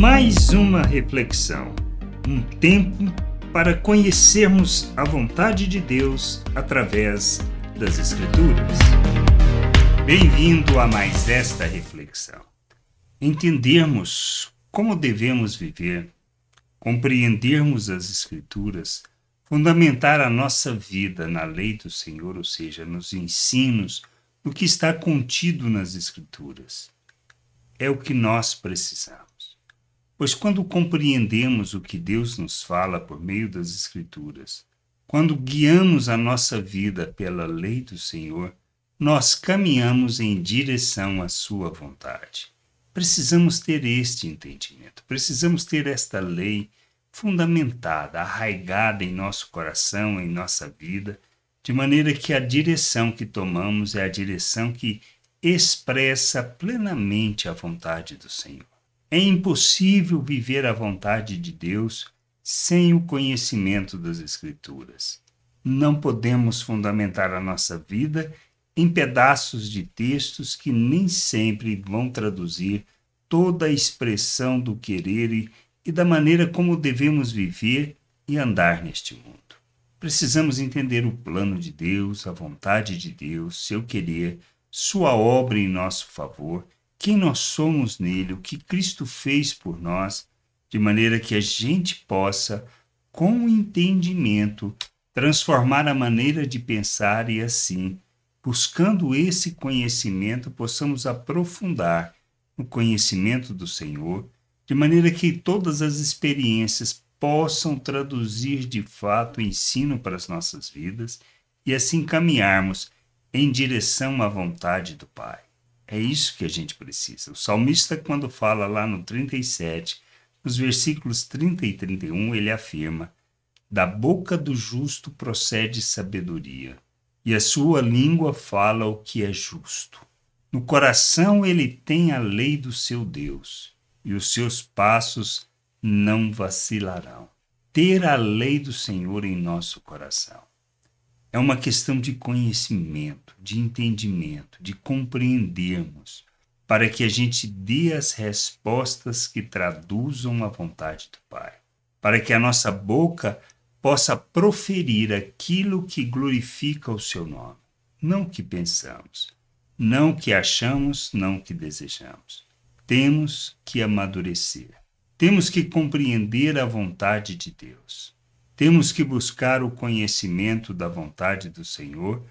Mais uma reflexão, um tempo para conhecermos a vontade de Deus através das Escrituras. Bem-vindo a mais esta reflexão. Entendermos como devemos viver, compreendermos as Escrituras, fundamentar a nossa vida na lei do Senhor, ou seja, nos ensinos, no que está contido nas Escrituras. É o que nós precisamos. Pois quando compreendemos o que Deus nos fala por meio das Escrituras, quando guiamos a nossa vida pela lei do Senhor, nós caminhamos em direção à Sua vontade. Precisamos ter este entendimento, precisamos ter esta lei fundamentada, arraigada em nosso coração, em nossa vida, de maneira que a direção que tomamos é a direção que expressa plenamente a vontade do Senhor. É impossível viver a vontade de Deus sem o conhecimento das Escrituras. Não podemos fundamentar a nossa vida em pedaços de textos que nem sempre vão traduzir toda a expressão do querer e, e da maneira como devemos viver e andar neste mundo. Precisamos entender o plano de Deus, a vontade de Deus, seu querer, sua obra em nosso favor quem nós somos nele, o que Cristo fez por nós, de maneira que a gente possa, com o entendimento, transformar a maneira de pensar e assim, buscando esse conhecimento, possamos aprofundar no conhecimento do Senhor, de maneira que todas as experiências possam traduzir de fato o ensino para as nossas vidas e assim caminharmos em direção à vontade do Pai. É isso que a gente precisa. O salmista, quando fala lá no 37, nos versículos 30 e 31, ele afirma: Da boca do justo procede sabedoria, e a sua língua fala o que é justo. No coração ele tem a lei do seu Deus, e os seus passos não vacilarão. Ter a lei do Senhor em nosso coração é uma questão de conhecimento, de entendimento, de compreendermos, para que a gente dê as respostas que traduzam a vontade do Pai, para que a nossa boca possa proferir aquilo que glorifica o seu nome, não o que pensamos, não o que achamos, não o que desejamos. Temos que amadurecer. Temos que compreender a vontade de Deus. Temos que buscar o conhecimento da vontade do Senhor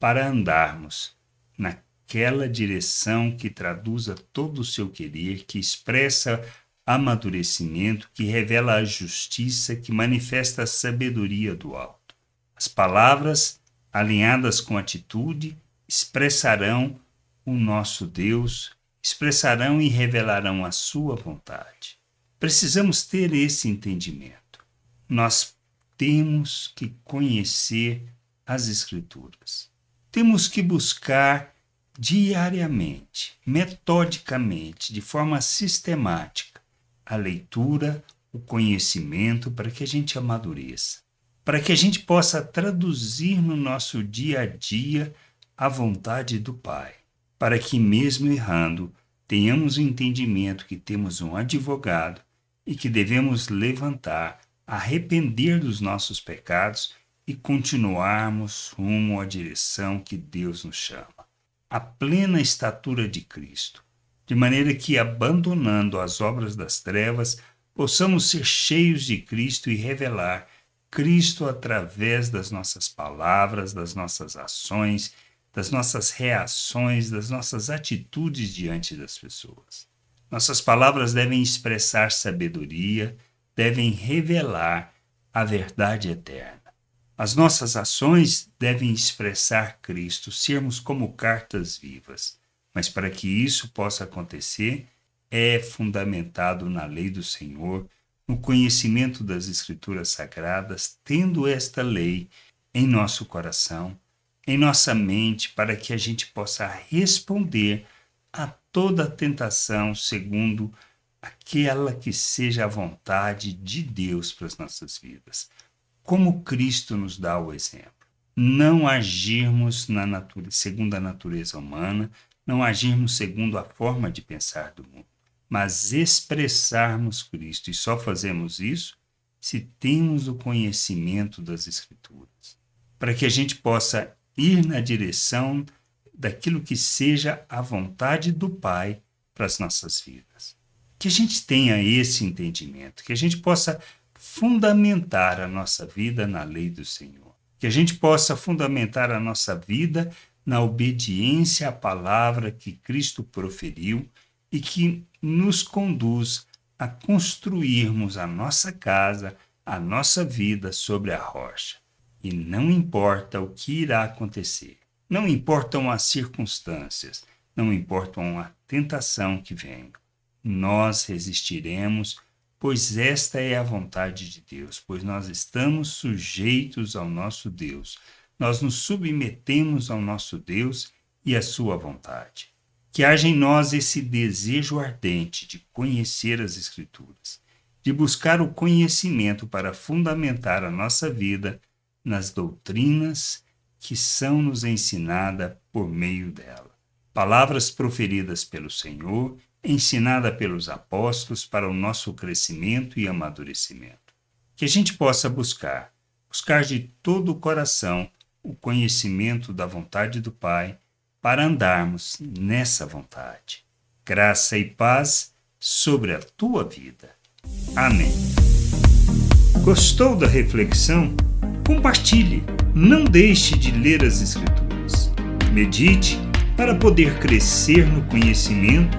para andarmos naquela direção que traduza todo o seu querer, que expressa amadurecimento, que revela a justiça, que manifesta a sabedoria do alto. As palavras, alinhadas com atitude, expressarão o nosso Deus, expressarão e revelarão a sua vontade. Precisamos ter esse entendimento. Nós temos que conhecer as Escrituras. Temos que buscar diariamente, metodicamente, de forma sistemática, a leitura, o conhecimento para que a gente amadureça, para que a gente possa traduzir no nosso dia a dia a vontade do Pai, para que, mesmo errando, tenhamos o entendimento que temos um advogado e que devemos levantar arrepender dos nossos pecados e continuarmos rumo à direção que Deus nos chama, a plena estatura de Cristo, de maneira que, abandonando as obras das trevas, possamos ser cheios de Cristo e revelar Cristo através das nossas palavras, das nossas ações, das nossas reações, das nossas atitudes diante das pessoas. Nossas palavras devem expressar sabedoria, devem revelar a verdade eterna. As nossas ações devem expressar Cristo, sermos como cartas vivas. Mas para que isso possa acontecer, é fundamentado na lei do Senhor, no conhecimento das Escrituras Sagradas, tendo esta lei em nosso coração, em nossa mente, para que a gente possa responder a toda tentação segundo aquela que seja a vontade de Deus para as nossas vidas. Como Cristo nos dá o exemplo. Não agirmos na segundo a natureza humana, não agirmos segundo a forma de pensar do mundo, mas expressarmos Cristo. E só fazemos isso se temos o conhecimento das Escrituras, para que a gente possa ir na direção daquilo que seja a vontade do Pai para as nossas vidas. Que a gente tenha esse entendimento, que a gente possa fundamentar a nossa vida na lei do Senhor, que a gente possa fundamentar a nossa vida na obediência à palavra que Cristo proferiu e que nos conduz a construirmos a nossa casa, a nossa vida sobre a rocha. E não importa o que irá acontecer, não importam as circunstâncias, não importam a tentação que vem, nós resistiremos, pois esta é a vontade de Deus, pois nós estamos sujeitos ao nosso Deus, nós nos submetemos ao nosso Deus e à sua vontade. Que haja em nós esse desejo ardente de conhecer as Escrituras, de buscar o conhecimento para fundamentar a nossa vida nas doutrinas que são nos ensinadas por meio dela. Palavras proferidas pelo Senhor, ensinada pelos apóstolos para o nosso crescimento e amadurecimento. Que a gente possa buscar, buscar de todo o coração o conhecimento da vontade do Pai para andarmos nessa vontade. Graça e paz sobre a tua vida. Amém. Gostou da reflexão? Compartilhe. Não deixe de ler as Escrituras. Medite para poder crescer no conhecimento